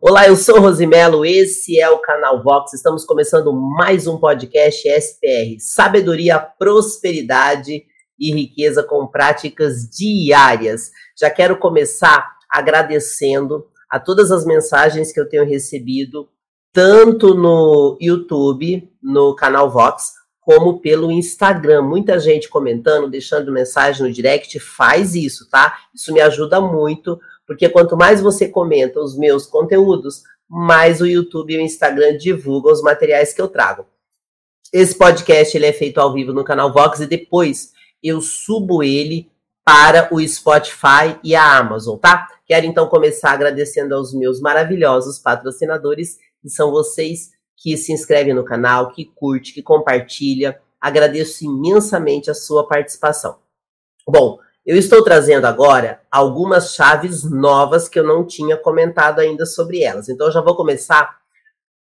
Olá, eu sou Rosimelo, esse é o canal Vox. Estamos começando mais um podcast SPR, Sabedoria, Prosperidade e Riqueza com práticas diárias. Já quero começar agradecendo a todas as mensagens que eu tenho recebido, tanto no YouTube, no canal Vox, como pelo Instagram. Muita gente comentando, deixando mensagem no direct, faz isso, tá? Isso me ajuda muito porque quanto mais você comenta os meus conteúdos, mais o YouTube e o Instagram divulgam os materiais que eu trago. Esse podcast ele é feito ao vivo no canal Vox e depois eu subo ele para o Spotify e a Amazon, tá? Quero então começar agradecendo aos meus maravilhosos patrocinadores, que são vocês que se inscrevem no canal, que curte, que compartilha. Agradeço imensamente a sua participação. Bom, eu estou trazendo agora algumas chaves novas que eu não tinha comentado ainda sobre elas. Então, eu já vou começar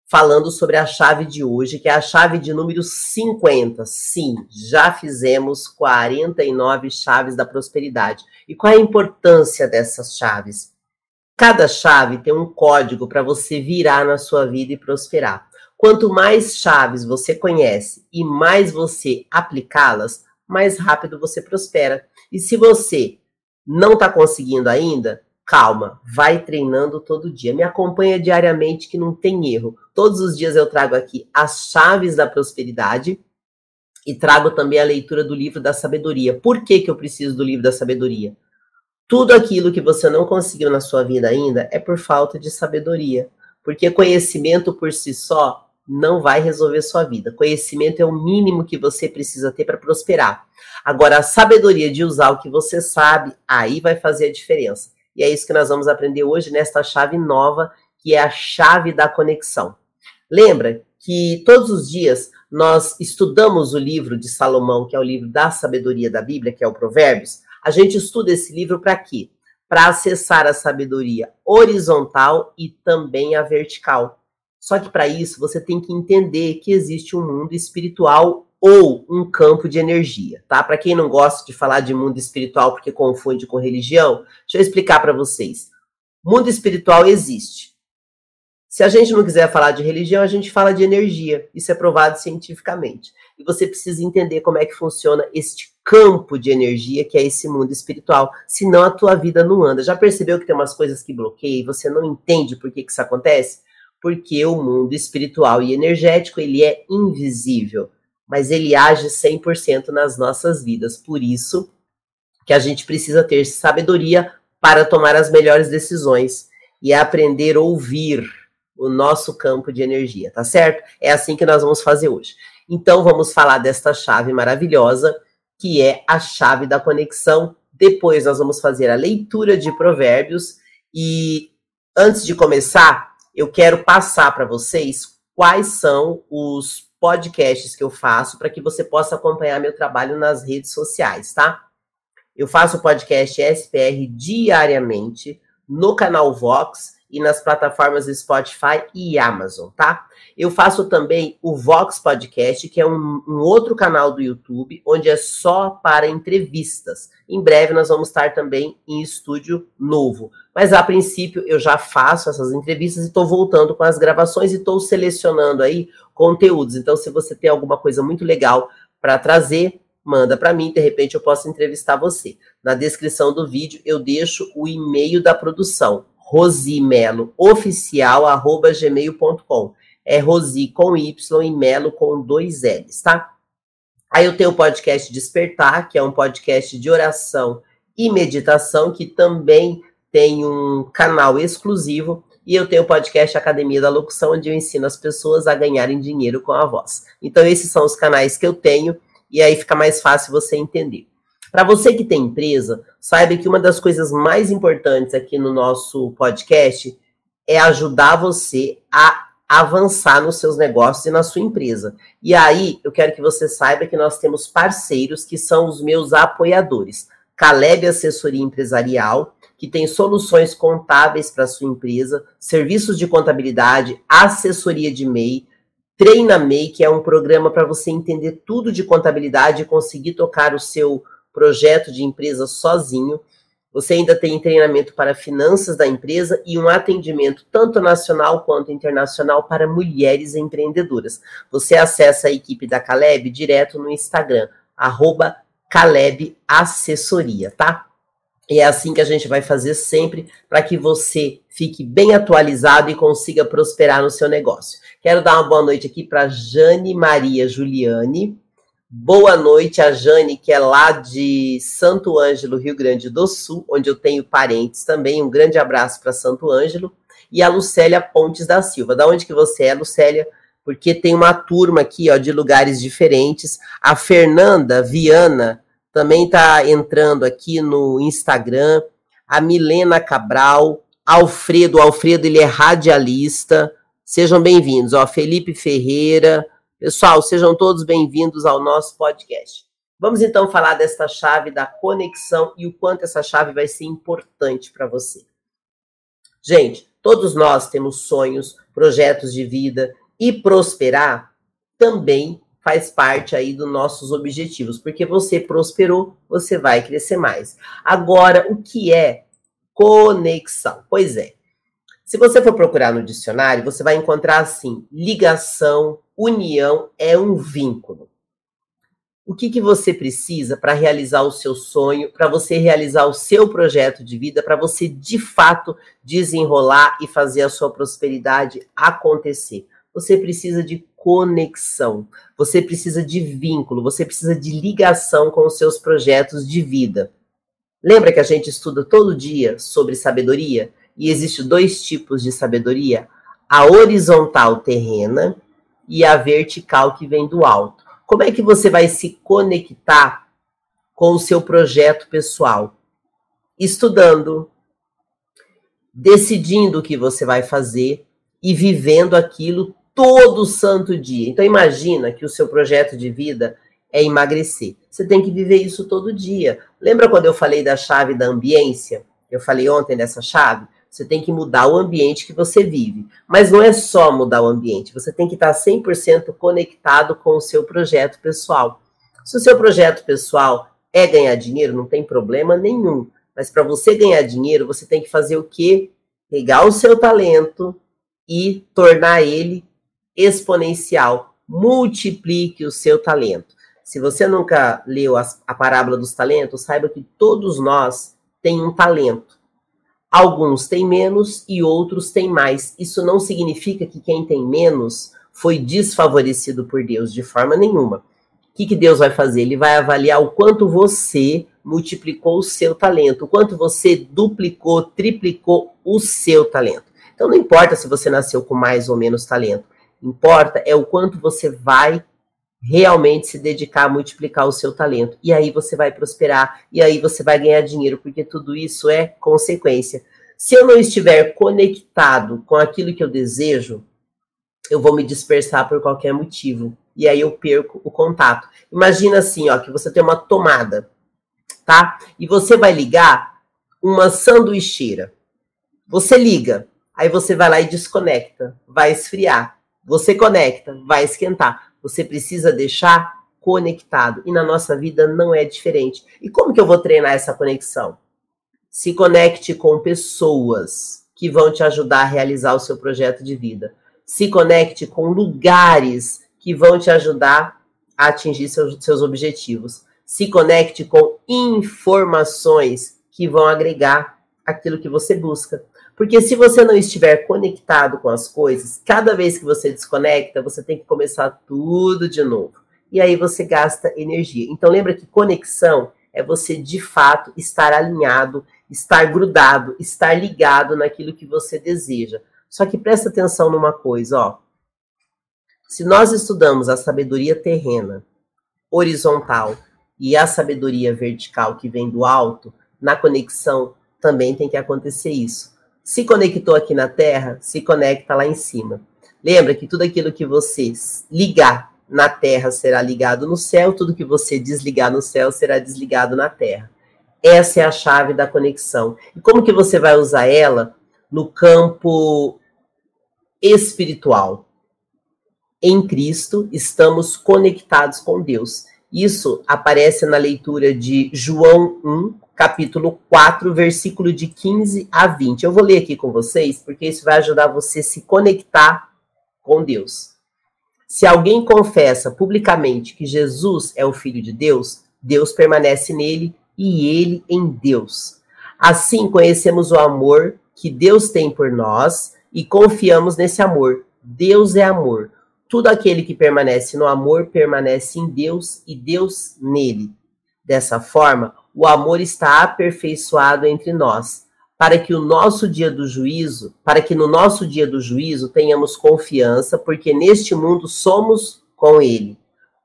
falando sobre a chave de hoje, que é a chave de número 50. Sim, já fizemos 49 chaves da prosperidade. E qual é a importância dessas chaves? Cada chave tem um código para você virar na sua vida e prosperar. Quanto mais chaves você conhece e mais você aplicá-las, mais rápido você prospera. E se você não está conseguindo ainda, calma, vai treinando todo dia. Me acompanha diariamente que não tem erro. Todos os dias eu trago aqui as chaves da prosperidade e trago também a leitura do livro da sabedoria. Por que, que eu preciso do livro da sabedoria? Tudo aquilo que você não conseguiu na sua vida ainda é por falta de sabedoria. Porque conhecimento por si só não vai resolver sua vida. Conhecimento é o mínimo que você precisa ter para prosperar. Agora, a sabedoria de usar o que você sabe, aí vai fazer a diferença. E é isso que nós vamos aprender hoje nesta chave nova, que é a chave da conexão. Lembra que todos os dias nós estudamos o livro de Salomão, que é o livro da sabedoria da Bíblia, que é o Provérbios. A gente estuda esse livro para quê? Para acessar a sabedoria horizontal e também a vertical. Só que para isso você tem que entender que existe um mundo espiritual ou um campo de energia, tá? Para quem não gosta de falar de mundo espiritual porque confunde com religião, deixa eu explicar para vocês. Mundo espiritual existe. Se a gente não quiser falar de religião, a gente fala de energia. Isso é provado cientificamente. E você precisa entender como é que funciona este campo de energia que é esse mundo espiritual. Senão a tua vida não anda. Já percebeu que tem umas coisas que bloqueiam e você não entende por que, que isso acontece? Porque o mundo espiritual e energético ele é invisível, mas ele age 100% nas nossas vidas. Por isso que a gente precisa ter sabedoria para tomar as melhores decisões e aprender a ouvir o nosso campo de energia, tá certo? É assim que nós vamos fazer hoje. Então vamos falar desta chave maravilhosa, que é a chave da conexão. Depois nós vamos fazer a leitura de provérbios e antes de começar, eu quero passar para vocês quais são os podcasts que eu faço para que você possa acompanhar meu trabalho nas redes sociais, tá? Eu faço o podcast SPR diariamente no canal Vox e nas plataformas Spotify e Amazon, tá? Eu faço também o Vox Podcast, que é um, um, outro canal do YouTube, onde é só para entrevistas. Em breve nós vamos estar também em estúdio novo. Mas a princípio eu já faço essas entrevistas e estou voltando com as gravações e estou selecionando aí conteúdos. Então, se você tem alguma coisa muito legal para trazer, manda para mim, de repente eu posso entrevistar você. Na descrição do vídeo eu deixo o e-mail da produção rosimelooficial@gmail.com. É Rosi com Y e Melo com dois L's, tá? Aí eu tenho o podcast Despertar, que é um podcast de oração e meditação, que também tem um canal exclusivo. E eu tenho o podcast Academia da Locução, onde eu ensino as pessoas a ganharem dinheiro com a voz. Então, esses são os canais que eu tenho, e aí fica mais fácil você entender. Para você que tem empresa, saiba que uma das coisas mais importantes aqui no nosso podcast é ajudar você a avançar nos seus negócios e na sua empresa. E aí, eu quero que você saiba que nós temos parceiros que são os meus apoiadores. Caleb Assessoria Empresarial, que tem soluções contábeis para sua empresa, serviços de contabilidade, assessoria de MEI, Treina MEI, que é um programa para você entender tudo de contabilidade e conseguir tocar o seu projeto de empresa sozinho. Você ainda tem treinamento para finanças da empresa e um atendimento tanto nacional quanto internacional para mulheres empreendedoras. Você acessa a equipe da Caleb direto no Instagram, arroba Caleb Assessoria, tá? E é assim que a gente vai fazer sempre para que você fique bem atualizado e consiga prosperar no seu negócio. Quero dar uma boa noite aqui para Jane Maria Juliane. Boa noite a Jane, que é lá de Santo Ângelo, Rio Grande do Sul, onde eu tenho parentes também. Um grande abraço para Santo Ângelo. E a Lucélia Pontes da Silva. Da onde que você é, Lucélia? Porque tem uma turma aqui, ó, de lugares diferentes. A Fernanda Viana também está entrando aqui no Instagram. A Milena Cabral, Alfredo, Alfredo ele é radialista. Sejam bem-vindos, ó, Felipe Ferreira, Pessoal, sejam todos bem-vindos ao nosso podcast. Vamos então falar desta chave da conexão e o quanto essa chave vai ser importante para você. Gente, todos nós temos sonhos, projetos de vida e prosperar também faz parte aí dos nossos objetivos, porque você prosperou, você vai crescer mais. Agora, o que é conexão? Pois é, se você for procurar no dicionário, você vai encontrar assim: ligação, união é um vínculo. O que, que você precisa para realizar o seu sonho, para você realizar o seu projeto de vida, para você de fato desenrolar e fazer a sua prosperidade acontecer? Você precisa de conexão, você precisa de vínculo, você precisa de ligação com os seus projetos de vida. Lembra que a gente estuda todo dia sobre sabedoria? E existe dois tipos de sabedoria: a horizontal terrena e a vertical que vem do alto. Como é que você vai se conectar com o seu projeto pessoal? Estudando, decidindo o que você vai fazer e vivendo aquilo todo santo dia. Então imagina que o seu projeto de vida é emagrecer. Você tem que viver isso todo dia. Lembra quando eu falei da chave da ambiência? Eu falei ontem dessa chave? Você tem que mudar o ambiente que você vive. Mas não é só mudar o ambiente, você tem que estar 100% conectado com o seu projeto pessoal. Se o seu projeto pessoal é ganhar dinheiro, não tem problema nenhum. Mas para você ganhar dinheiro, você tem que fazer o quê? Pegar o seu talento e tornar ele exponencial. Multiplique o seu talento. Se você nunca leu a, a parábola dos talentos, saiba que todos nós temos um talento. Alguns têm menos e outros têm mais. Isso não significa que quem tem menos foi desfavorecido por Deus de forma nenhuma. O que, que Deus vai fazer? Ele vai avaliar o quanto você multiplicou o seu talento, o quanto você duplicou, triplicou o seu talento. Então não importa se você nasceu com mais ou menos talento, importa é o quanto você vai realmente se dedicar a multiplicar o seu talento. E aí você vai prosperar, e aí você vai ganhar dinheiro, porque tudo isso é consequência. Se eu não estiver conectado com aquilo que eu desejo, eu vou me dispersar por qualquer motivo. E aí eu perco o contato. Imagina assim, ó, que você tem uma tomada, tá? E você vai ligar uma sanduicheira. Você liga, aí você vai lá e desconecta, vai esfriar. Você conecta, vai esquentar. Você precisa deixar conectado. E na nossa vida não é diferente. E como que eu vou treinar essa conexão? Se conecte com pessoas que vão te ajudar a realizar o seu projeto de vida. Se conecte com lugares que vão te ajudar a atingir seus, seus objetivos. Se conecte com informações que vão agregar aquilo que você busca. Porque se você não estiver conectado com as coisas, cada vez que você desconecta, você tem que começar tudo de novo. E aí você gasta energia. Então lembra que conexão é você de fato estar alinhado, estar grudado, estar ligado naquilo que você deseja. Só que presta atenção numa coisa, ó. Se nós estudamos a sabedoria terrena, horizontal, e a sabedoria vertical que vem do alto, na conexão também tem que acontecer isso. Se conectou aqui na Terra, se conecta lá em cima. Lembra que tudo aquilo que você ligar na Terra será ligado no céu, tudo que você desligar no céu será desligado na Terra. Essa é a chave da conexão. E como que você vai usar ela no campo espiritual? Em Cristo estamos conectados com Deus. Isso aparece na leitura de João 1, capítulo 4, versículo de 15 a 20. Eu vou ler aqui com vocês, porque isso vai ajudar você a se conectar com Deus. Se alguém confessa publicamente que Jesus é o Filho de Deus, Deus permanece nele e ele em Deus. Assim conhecemos o amor que Deus tem por nós e confiamos nesse amor. Deus é amor. Tudo aquele que permanece no amor permanece em Deus e Deus nele. Dessa forma, o amor está aperfeiçoado entre nós, para que o nosso dia do juízo, para que no nosso dia do juízo tenhamos confiança, porque neste mundo somos com ele.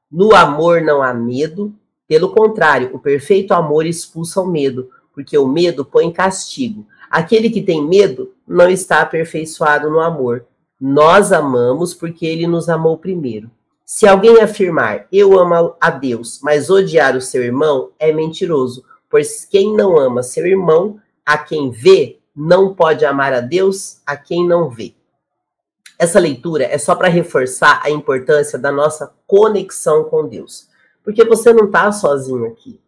No amor não há medo, pelo contrário, o perfeito amor expulsa o medo, porque o medo põe castigo. Aquele que tem medo não está aperfeiçoado no amor. Nós amamos porque ele nos amou primeiro. Se alguém afirmar eu amo a Deus, mas odiar o seu irmão, é mentiroso, pois quem não ama seu irmão, a quem vê, não pode amar a Deus a quem não vê. Essa leitura é só para reforçar a importância da nossa conexão com Deus. Porque você não está sozinho aqui.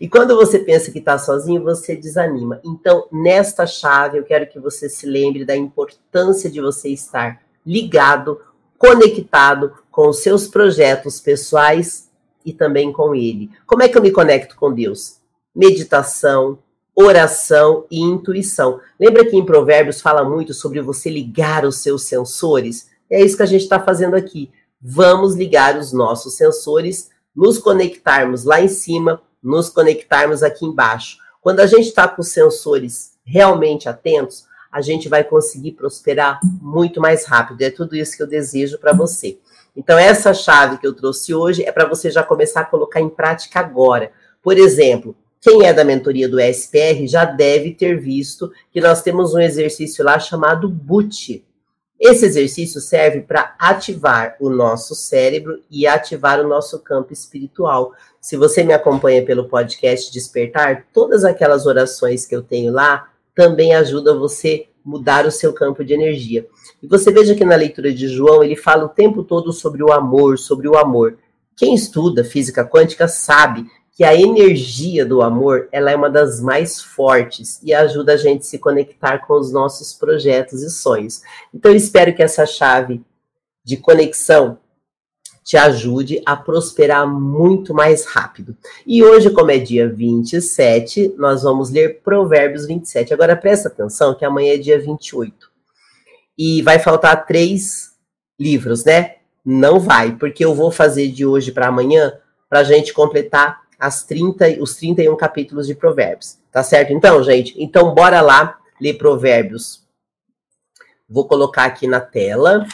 E quando você pensa que está sozinho, você desanima. Então, nesta chave, eu quero que você se lembre da importância de você estar ligado, conectado com os seus projetos pessoais e também com Ele. Como é que eu me conecto com Deus? Meditação, oração e intuição. Lembra que em Provérbios fala muito sobre você ligar os seus sensores? É isso que a gente está fazendo aqui. Vamos ligar os nossos sensores, nos conectarmos lá em cima nos conectarmos aqui embaixo. Quando a gente está com os sensores realmente atentos, a gente vai conseguir prosperar muito mais rápido. É tudo isso que eu desejo para você. Então, essa chave que eu trouxe hoje é para você já começar a colocar em prática agora. Por exemplo, quem é da mentoria do SPR já deve ter visto que nós temos um exercício lá chamado BUT. Esse exercício serve para ativar o nosso cérebro e ativar o nosso campo espiritual. Se você me acompanha pelo podcast Despertar, todas aquelas orações que eu tenho lá também ajudam você mudar o seu campo de energia. E você veja que na leitura de João ele fala o tempo todo sobre o amor, sobre o amor. Quem estuda física quântica sabe que a energia do amor ela é uma das mais fortes e ajuda a gente a se conectar com os nossos projetos e sonhos. Então eu espero que essa chave de conexão te ajude a prosperar muito mais rápido. E hoje, como é dia 27, nós vamos ler Provérbios 27. Agora presta atenção que amanhã é dia 28. E vai faltar três livros, né? Não vai, porque eu vou fazer de hoje para amanhã para a gente completar as 30, os 31 capítulos de Provérbios. Tá certo? Então, gente, então bora lá ler Provérbios. Vou colocar aqui na tela.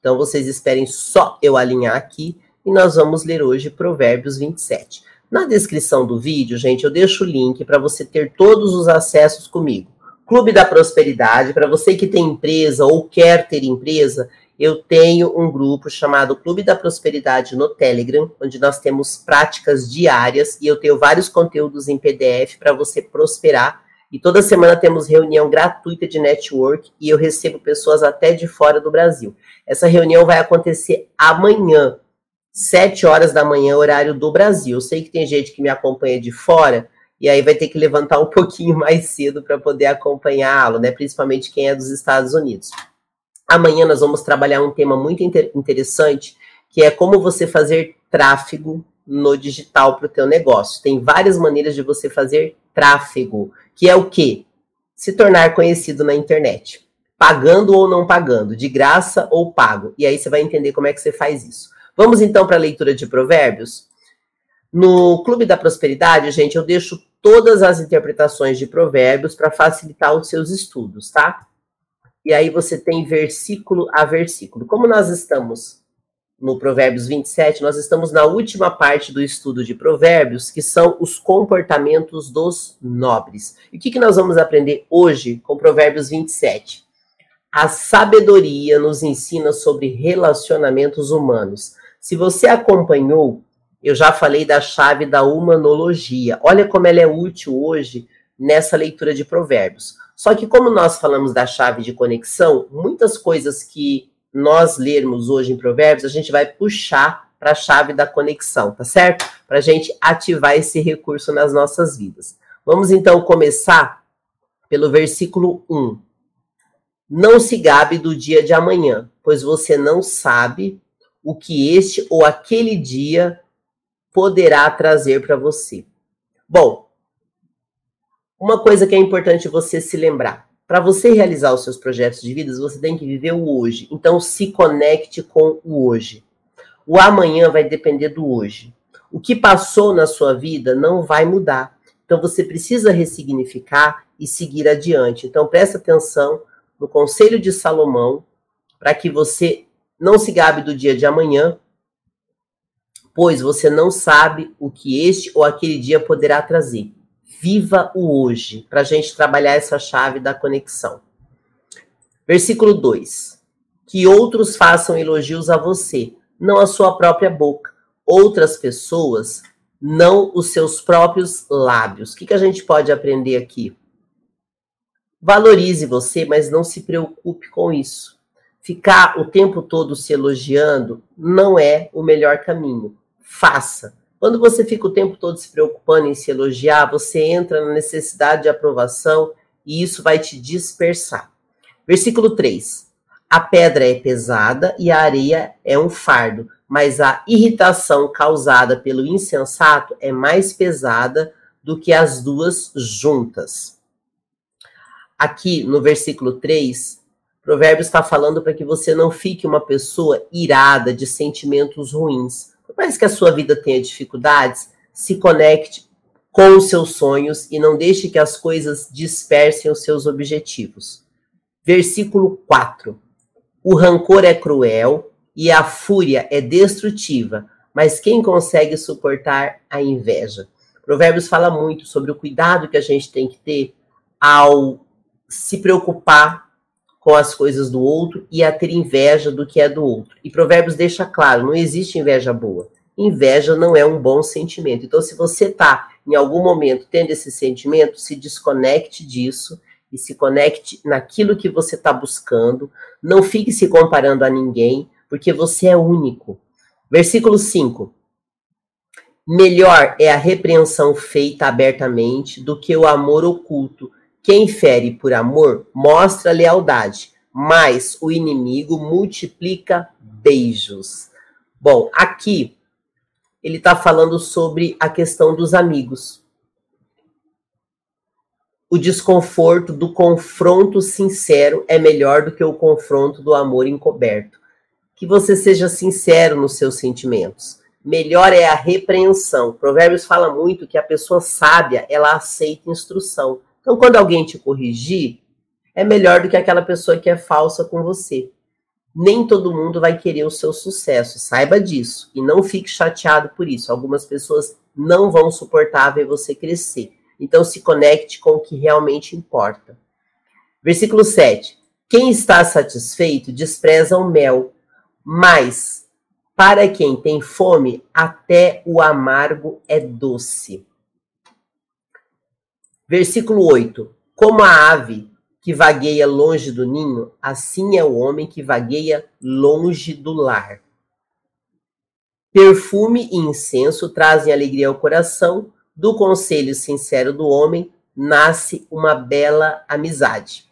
Então vocês esperem só eu alinhar aqui e nós vamos ler hoje Provérbios 27. Na descrição do vídeo, gente, eu deixo o link para você ter todos os acessos comigo. Clube da Prosperidade, para você que tem empresa ou quer ter empresa, eu tenho um grupo chamado Clube da Prosperidade no Telegram, onde nós temos práticas diárias e eu tenho vários conteúdos em PDF para você prosperar e toda semana temos reunião gratuita de network e eu recebo pessoas até de fora do Brasil. Essa reunião vai acontecer amanhã, 7 horas da manhã, horário do Brasil. Eu sei que tem gente que me acompanha de fora e aí vai ter que levantar um pouquinho mais cedo para poder acompanhá-lo, né? Principalmente quem é dos Estados Unidos. Amanhã nós vamos trabalhar um tema muito inter interessante, que é como você fazer tráfego no digital para o teu negócio. Tem várias maneiras de você fazer tráfego que é o quê? Se tornar conhecido na internet. Pagando ou não pagando, de graça ou pago. E aí você vai entender como é que você faz isso. Vamos então para a leitura de provérbios? No Clube da Prosperidade, gente, eu deixo todas as interpretações de provérbios para facilitar os seus estudos, tá? E aí você tem versículo a versículo. Como nós estamos no Provérbios 27, nós estamos na última parte do estudo de Provérbios, que são os comportamentos dos nobres. E o que, que nós vamos aprender hoje com Provérbios 27? A sabedoria nos ensina sobre relacionamentos humanos. Se você acompanhou, eu já falei da chave da humanologia. Olha como ela é útil hoje nessa leitura de Provérbios. Só que, como nós falamos da chave de conexão, muitas coisas que nós lermos hoje em Provérbios, a gente vai puxar para a chave da conexão, tá certo? Para a gente ativar esse recurso nas nossas vidas. Vamos então começar pelo versículo 1. Não se gabe do dia de amanhã, pois você não sabe o que este ou aquele dia poderá trazer para você. Bom, uma coisa que é importante você se lembrar: para você realizar os seus projetos de vida, você tem que viver o hoje. Então, se conecte com o hoje. O amanhã vai depender do hoje. O que passou na sua vida não vai mudar. Então, você precisa ressignificar e seguir adiante. Então, presta atenção no conselho de Salomão para que você não se gabe do dia de amanhã, pois você não sabe o que este ou aquele dia poderá trazer. Viva o hoje, para a gente trabalhar essa chave da conexão. Versículo 2: Que outros façam elogios a você, não a sua própria boca. Outras pessoas, não os seus próprios lábios. O que, que a gente pode aprender aqui? Valorize você, mas não se preocupe com isso. Ficar o tempo todo se elogiando não é o melhor caminho. Faça. Quando você fica o tempo todo se preocupando em se elogiar, você entra na necessidade de aprovação e isso vai te dispersar. Versículo 3. A pedra é pesada e a areia é um fardo, mas a irritação causada pelo insensato é mais pesada do que as duas juntas aqui no versículo 3, Provérbios está falando para que você não fique uma pessoa irada de sentimentos ruins. Por mais que a sua vida tenha dificuldades, se conecte com os seus sonhos e não deixe que as coisas dispersem os seus objetivos. Versículo 4. O rancor é cruel e a fúria é destrutiva, mas quem consegue suportar a inveja? Provérbios fala muito sobre o cuidado que a gente tem que ter ao se preocupar com as coisas do outro e a ter inveja do que é do outro. E Provérbios deixa claro: não existe inveja boa. Inveja não é um bom sentimento. Então, se você está em algum momento tendo esse sentimento, se desconecte disso e se conecte naquilo que você está buscando. Não fique se comparando a ninguém, porque você é único. Versículo 5. Melhor é a repreensão feita abertamente do que o amor oculto quem fere por amor mostra lealdade, mas o inimigo multiplica beijos. Bom, aqui ele está falando sobre a questão dos amigos. O desconforto do confronto sincero é melhor do que o confronto do amor encoberto. Que você seja sincero nos seus sentimentos. Melhor é a repreensão. Provérbios fala muito que a pessoa sábia, ela aceita instrução. Então, quando alguém te corrigir, é melhor do que aquela pessoa que é falsa com você. Nem todo mundo vai querer o seu sucesso, saiba disso. E não fique chateado por isso. Algumas pessoas não vão suportar ver você crescer. Então, se conecte com o que realmente importa. Versículo 7. Quem está satisfeito despreza o mel, mas para quem tem fome, até o amargo é doce. Versículo 8: Como a ave que vagueia longe do ninho, assim é o homem que vagueia longe do lar. Perfume e incenso trazem alegria ao coração, do conselho sincero do homem nasce uma bela amizade.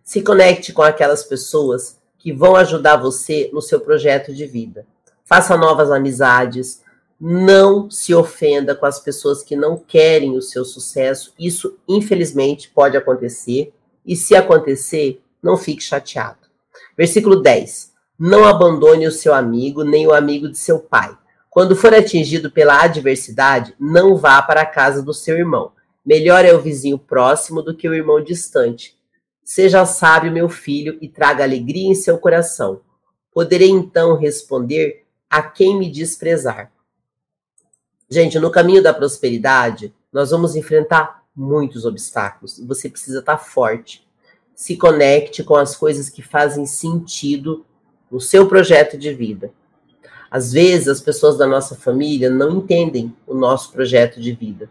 Se conecte com aquelas pessoas que vão ajudar você no seu projeto de vida. Faça novas amizades, não se ofenda com as pessoas que não querem o seu sucesso. Isso, infelizmente, pode acontecer. E se acontecer, não fique chateado. Versículo 10. Não abandone o seu amigo, nem o amigo de seu pai. Quando for atingido pela adversidade, não vá para a casa do seu irmão. Melhor é o vizinho próximo do que o irmão distante. Seja sábio, meu filho, e traga alegria em seu coração. Poderei então responder a quem me desprezar. Gente, no caminho da prosperidade, nós vamos enfrentar muitos obstáculos você precisa estar forte. Se conecte com as coisas que fazem sentido no seu projeto de vida. Às vezes, as pessoas da nossa família não entendem o nosso projeto de vida.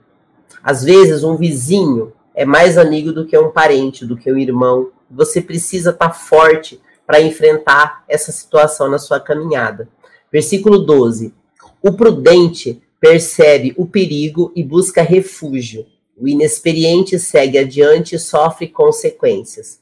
Às vezes, um vizinho é mais amigo do que um parente, do que um irmão. Você precisa estar forte para enfrentar essa situação na sua caminhada. Versículo 12 O prudente percebe o perigo e busca refúgio. O inexperiente segue adiante e sofre consequências.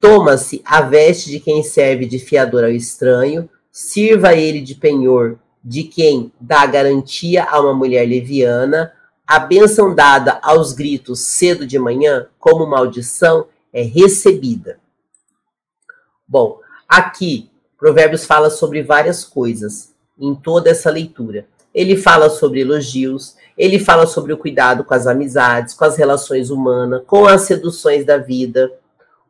Toma-se a veste de quem serve de fiador ao estranho, sirva ele de penhor de quem dá garantia a uma mulher leviana, a bênção dada aos gritos cedo de manhã, como maldição, é recebida. Bom, aqui Provérbios fala sobre várias coisas em toda essa leitura. Ele fala sobre elogios, ele fala sobre o cuidado com as amizades, com as relações humanas, com as seduções da vida,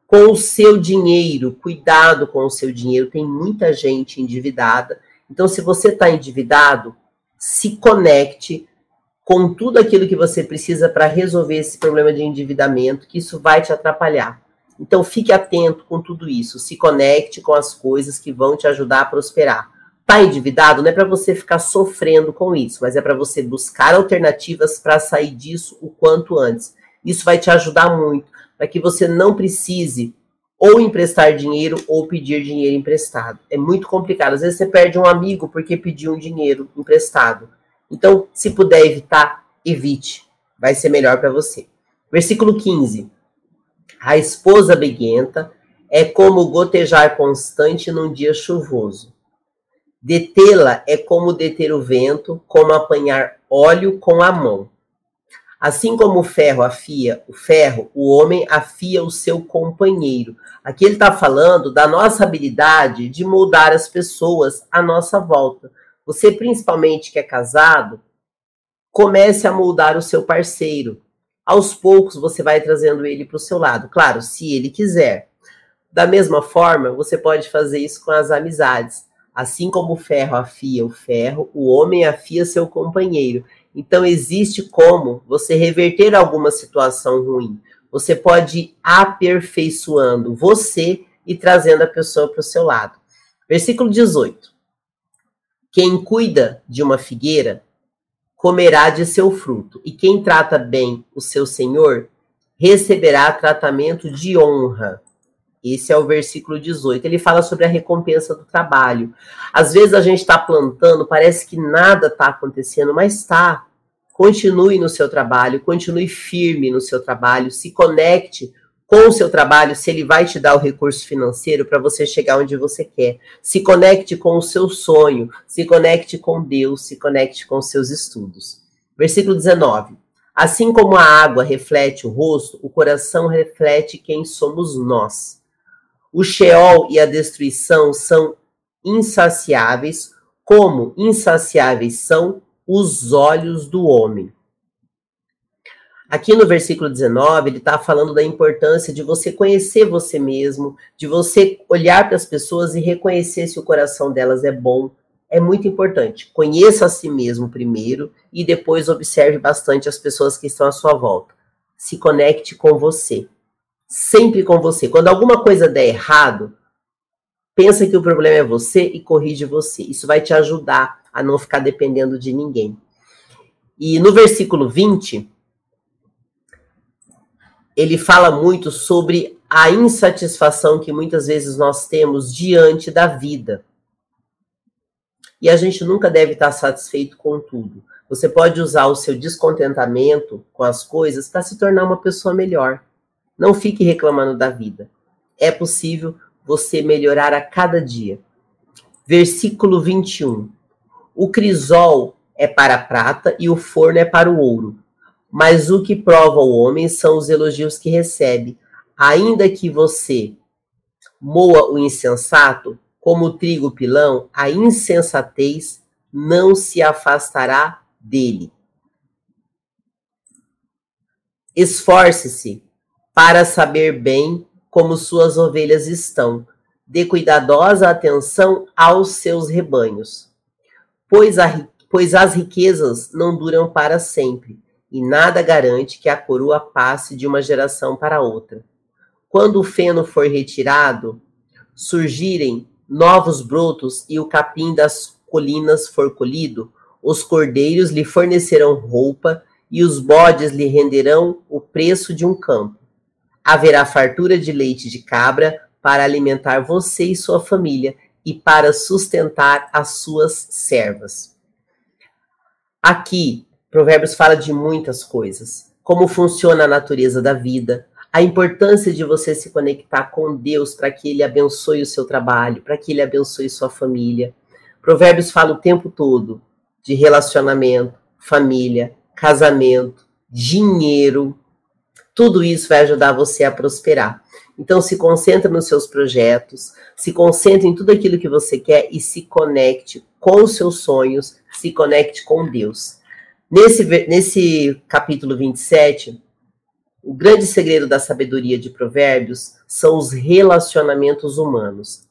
com o seu dinheiro, cuidado com o seu dinheiro. Tem muita gente endividada. Então, se você está endividado, se conecte com tudo aquilo que você precisa para resolver esse problema de endividamento, que isso vai te atrapalhar. Então, fique atento com tudo isso. Se conecte com as coisas que vão te ajudar a prosperar. Está endividado? Não é para você ficar sofrendo com isso, mas é para você buscar alternativas para sair disso o quanto antes. Isso vai te ajudar muito, para que você não precise ou emprestar dinheiro ou pedir dinheiro emprestado. É muito complicado. Às vezes você perde um amigo porque pediu um dinheiro emprestado. Então, se puder evitar, evite. Vai ser melhor para você. Versículo 15. A esposa beguenta é como gotejar constante num dia chuvoso. Detê-la é como deter o vento, como apanhar óleo com a mão. Assim como o ferro afia o ferro, o homem afia o seu companheiro. Aqui ele está falando da nossa habilidade de moldar as pessoas à nossa volta. Você, principalmente que é casado, comece a moldar o seu parceiro. Aos poucos você vai trazendo ele para o seu lado, claro, se ele quiser. Da mesma forma, você pode fazer isso com as amizades. Assim como o ferro afia o ferro, o homem afia seu companheiro. Então, existe como você reverter alguma situação ruim. Você pode ir aperfeiçoando você e trazendo a pessoa para o seu lado. Versículo 18. Quem cuida de uma figueira comerá de seu fruto, e quem trata bem o seu senhor receberá tratamento de honra. Esse é o versículo 18. Ele fala sobre a recompensa do trabalho. Às vezes a gente está plantando, parece que nada está acontecendo, mas está. Continue no seu trabalho, continue firme no seu trabalho, se conecte com o seu trabalho, se ele vai te dar o recurso financeiro para você chegar onde você quer. Se conecte com o seu sonho, se conecte com Deus, se conecte com os seus estudos. Versículo 19. Assim como a água reflete o rosto, o coração reflete quem somos nós. O Sheol e a destruição são insaciáveis, como insaciáveis são os olhos do homem. Aqui no versículo 19, ele está falando da importância de você conhecer você mesmo, de você olhar para as pessoas e reconhecer se o coração delas é bom. É muito importante. Conheça a si mesmo primeiro e depois observe bastante as pessoas que estão à sua volta. Se conecte com você sempre com você. Quando alguma coisa der errado, pensa que o problema é você e corrige você. Isso vai te ajudar a não ficar dependendo de ninguém. E no versículo 20, ele fala muito sobre a insatisfação que muitas vezes nós temos diante da vida. E a gente nunca deve estar satisfeito com tudo. Você pode usar o seu descontentamento com as coisas para se tornar uma pessoa melhor. Não fique reclamando da vida. É possível você melhorar a cada dia. Versículo 21. O crisol é para a prata e o forno é para o ouro. Mas o que prova o homem são os elogios que recebe. Ainda que você moa o insensato, como o trigo pilão, a insensatez não se afastará dele. Esforce-se para saber bem como suas ovelhas estão. Dê cuidadosa atenção aos seus rebanhos, pois, a, pois as riquezas não duram para sempre, e nada garante que a coroa passe de uma geração para outra. Quando o feno for retirado, surgirem novos brotos e o capim das colinas for colhido, os cordeiros lhe fornecerão roupa e os bodes lhe renderão o preço de um campo haverá fartura de leite de cabra para alimentar você e sua família, e para sustentar as suas servas. Aqui, Provérbios fala de muitas coisas, como funciona a natureza da vida, a importância de você se conectar com Deus para que Ele abençoe o seu trabalho, para que Ele abençoe sua família. Provérbios fala o tempo todo de relacionamento, família, casamento, dinheiro. Tudo isso vai ajudar você a prosperar. Então se concentre nos seus projetos, se concentre em tudo aquilo que você quer e se conecte com os seus sonhos, se conecte com Deus. Nesse, nesse capítulo 27, o grande segredo da sabedoria de Provérbios são os relacionamentos humanos.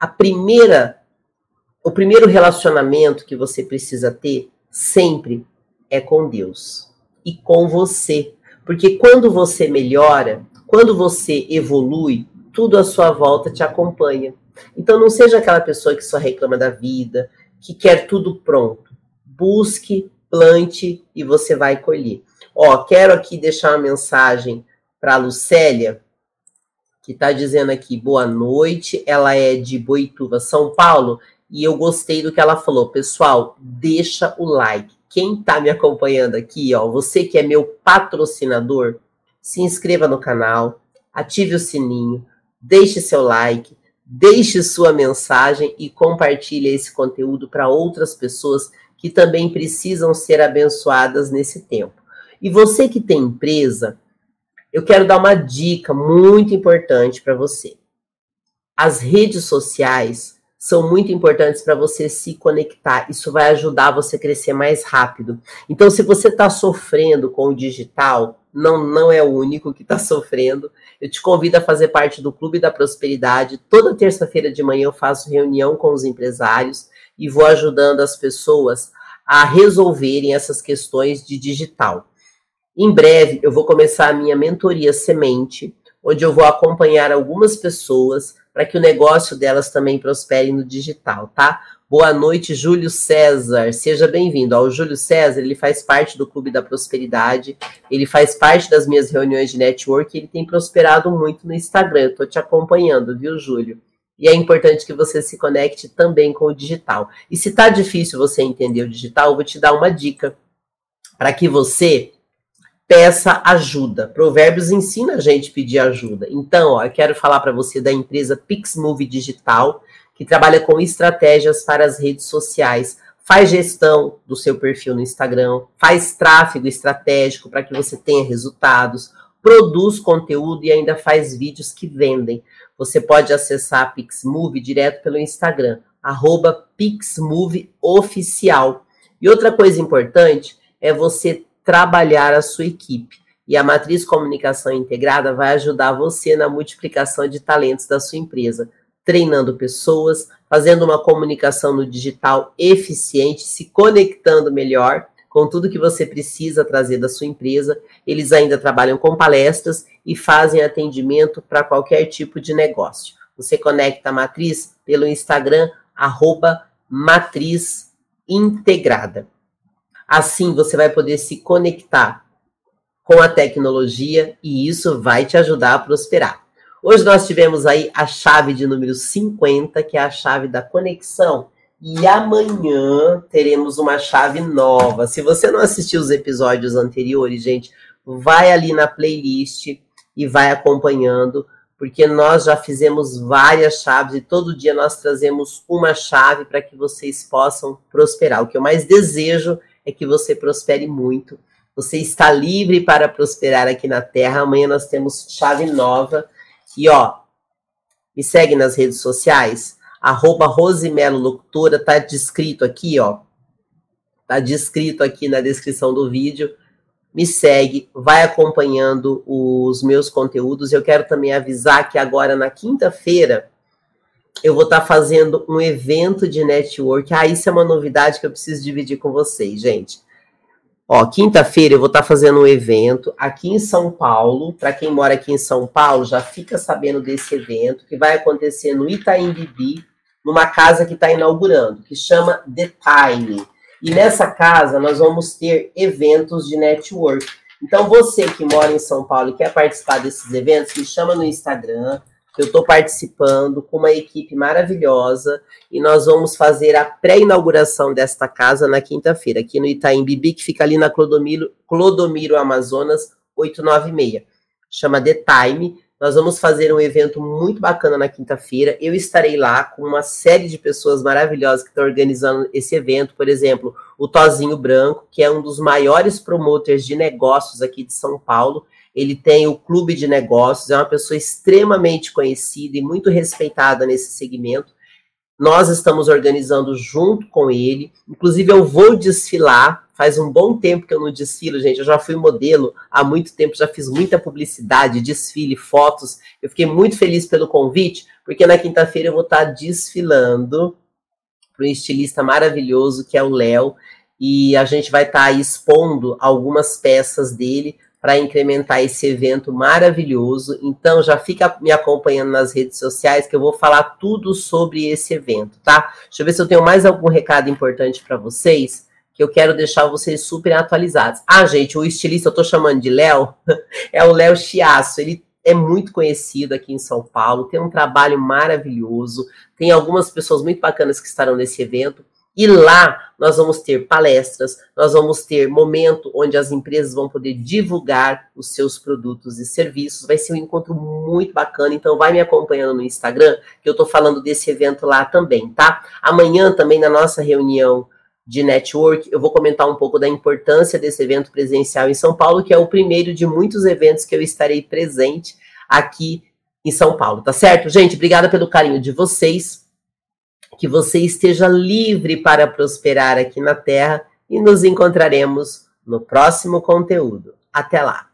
A primeira, o primeiro relacionamento que você precisa ter sempre é com Deus e com você, porque quando você melhora, quando você evolui, tudo à sua volta te acompanha. Então não seja aquela pessoa que só reclama da vida, que quer tudo pronto. Busque, plante e você vai colher. Ó, quero aqui deixar uma mensagem para a Lucélia, que está dizendo aqui, boa noite. Ela é de Boituva, São Paulo, e eu gostei do que ela falou. Pessoal, deixa o like. Quem está me acompanhando aqui, ó, você que é meu patrocinador, se inscreva no canal, ative o sininho, deixe seu like, deixe sua mensagem e compartilhe esse conteúdo para outras pessoas que também precisam ser abençoadas nesse tempo. E você que tem empresa, eu quero dar uma dica muito importante para você. As redes sociais são muito importantes para você se conectar. Isso vai ajudar você a crescer mais rápido. Então, se você está sofrendo com o digital, não, não é o único que está sofrendo. Eu te convido a fazer parte do Clube da Prosperidade. Toda terça-feira de manhã eu faço reunião com os empresários e vou ajudando as pessoas a resolverem essas questões de digital. Em breve, eu vou começar a minha mentoria semente, onde eu vou acompanhar algumas pessoas para que o negócio delas também prospere no digital, tá? Boa noite, Júlio César. Seja bem-vindo. O Júlio César, ele faz parte do Clube da Prosperidade, ele faz parte das minhas reuniões de network, ele tem prosperado muito no Instagram. Eu te acompanhando, viu, Júlio? E é importante que você se conecte também com o digital. E se tá difícil você entender o digital, eu vou te dar uma dica para que você peça ajuda. Provérbios ensina a gente a pedir ajuda. Então, ó, eu quero falar para você da empresa Pixmove Digital, que trabalha com estratégias para as redes sociais. Faz gestão do seu perfil no Instagram, faz tráfego estratégico para que você tenha resultados, produz conteúdo e ainda faz vídeos que vendem. Você pode acessar a Pixmove direto pelo Instagram, arroba PixMoveOficial. E outra coisa importante é você trabalhar a sua equipe. E a matriz comunicação integrada vai ajudar você na multiplicação de talentos da sua empresa, treinando pessoas, fazendo uma comunicação no digital eficiente, se conectando melhor com tudo que você precisa trazer da sua empresa. Eles ainda trabalham com palestras e fazem atendimento para qualquer tipo de negócio. Você conecta a matriz pelo Instagram, arroba matriz integrada. Assim você vai poder se conectar com a tecnologia e isso vai te ajudar a prosperar. Hoje nós tivemos aí a chave de número 50, que é a chave da conexão. E amanhã teremos uma chave nova. Se você não assistiu os episódios anteriores, gente, vai ali na playlist e vai acompanhando, porque nós já fizemos várias chaves e todo dia nós trazemos uma chave para que vocês possam prosperar. O que eu mais desejo é que você prospere muito. Você está livre para prosperar aqui na Terra. Amanhã nós temos chave nova. E ó, me segue nas redes sociais. Arroba Rosimelo Locutora, tá descrito aqui, ó. Tá descrito aqui na descrição do vídeo. Me segue, vai acompanhando os meus conteúdos. Eu quero também avisar que agora na quinta-feira eu vou estar tá fazendo um evento de network. Ah, isso é uma novidade que eu preciso dividir com vocês, gente. Ó, quinta-feira eu vou estar tá fazendo um evento aqui em São Paulo. Para quem mora aqui em São Paulo, já fica sabendo desse evento que vai acontecer no Itaim Bibi, numa casa que está inaugurando, que chama The Time. E nessa casa nós vamos ter eventos de network. Então você que mora em São Paulo e quer participar desses eventos, me chama no Instagram, Eu estou participando com uma equipe maravilhosa e nós vamos fazer a pré-inauguração desta casa na quinta-feira, aqui no Itaim Bibi, que fica ali na Clodomiro, Clodomiro Amazonas 896. Chama The Time. Nós vamos fazer um evento muito bacana na quinta-feira. Eu estarei lá com uma série de pessoas maravilhosas que estão organizando esse evento. Por exemplo, o Tozinho Branco, que é um dos maiores promotores de negócios aqui de São Paulo ele tem o clube de negócios, é uma pessoa extremamente conhecida e muito respeitada nesse segmento. Nós estamos organizando junto com ele. Inclusive, eu vou desfilar. Faz um bom tempo que eu não desfilo, gente. Eu já fui modelo há muito tempo, já fiz muita publicidade, desfile, fotos. Eu fiquei muito feliz pelo convite, porque na quinta-feira eu vou estar desfilando para um estilista maravilhoso que é o Léo. E a gente vai estar expondo algumas peças dele para incrementar esse evento maravilhoso. Então já fica me acompanhando nas redes sociais que eu vou falar tudo sobre esse evento, tá? Deixa eu ver se eu tenho mais algum recado importante para vocês que eu quero deixar vocês super atualizados. Ah, gente, o estilista eu tô chamando de Léo, é o Léo Chiasso. Ele é muito conhecido aqui em São Paulo, tem um trabalho maravilhoso, tem algumas pessoas muito bacanas que estarão nesse evento. E lá nós vamos ter palestras, nós vamos ter momento onde as empresas vão poder divulgar os seus produtos e serviços. Vai ser um encontro muito bacana, então vai me acompanhando no Instagram, que eu estou falando desse evento lá também, tá? Amanhã também na nossa reunião de network, eu vou comentar um pouco da importância desse evento presencial em São Paulo, que é o primeiro de muitos eventos que eu estarei presente aqui em São Paulo, tá certo? Gente, obrigada pelo carinho de vocês que você esteja livre para prosperar aqui na Terra e nos encontraremos no próximo conteúdo. Até lá!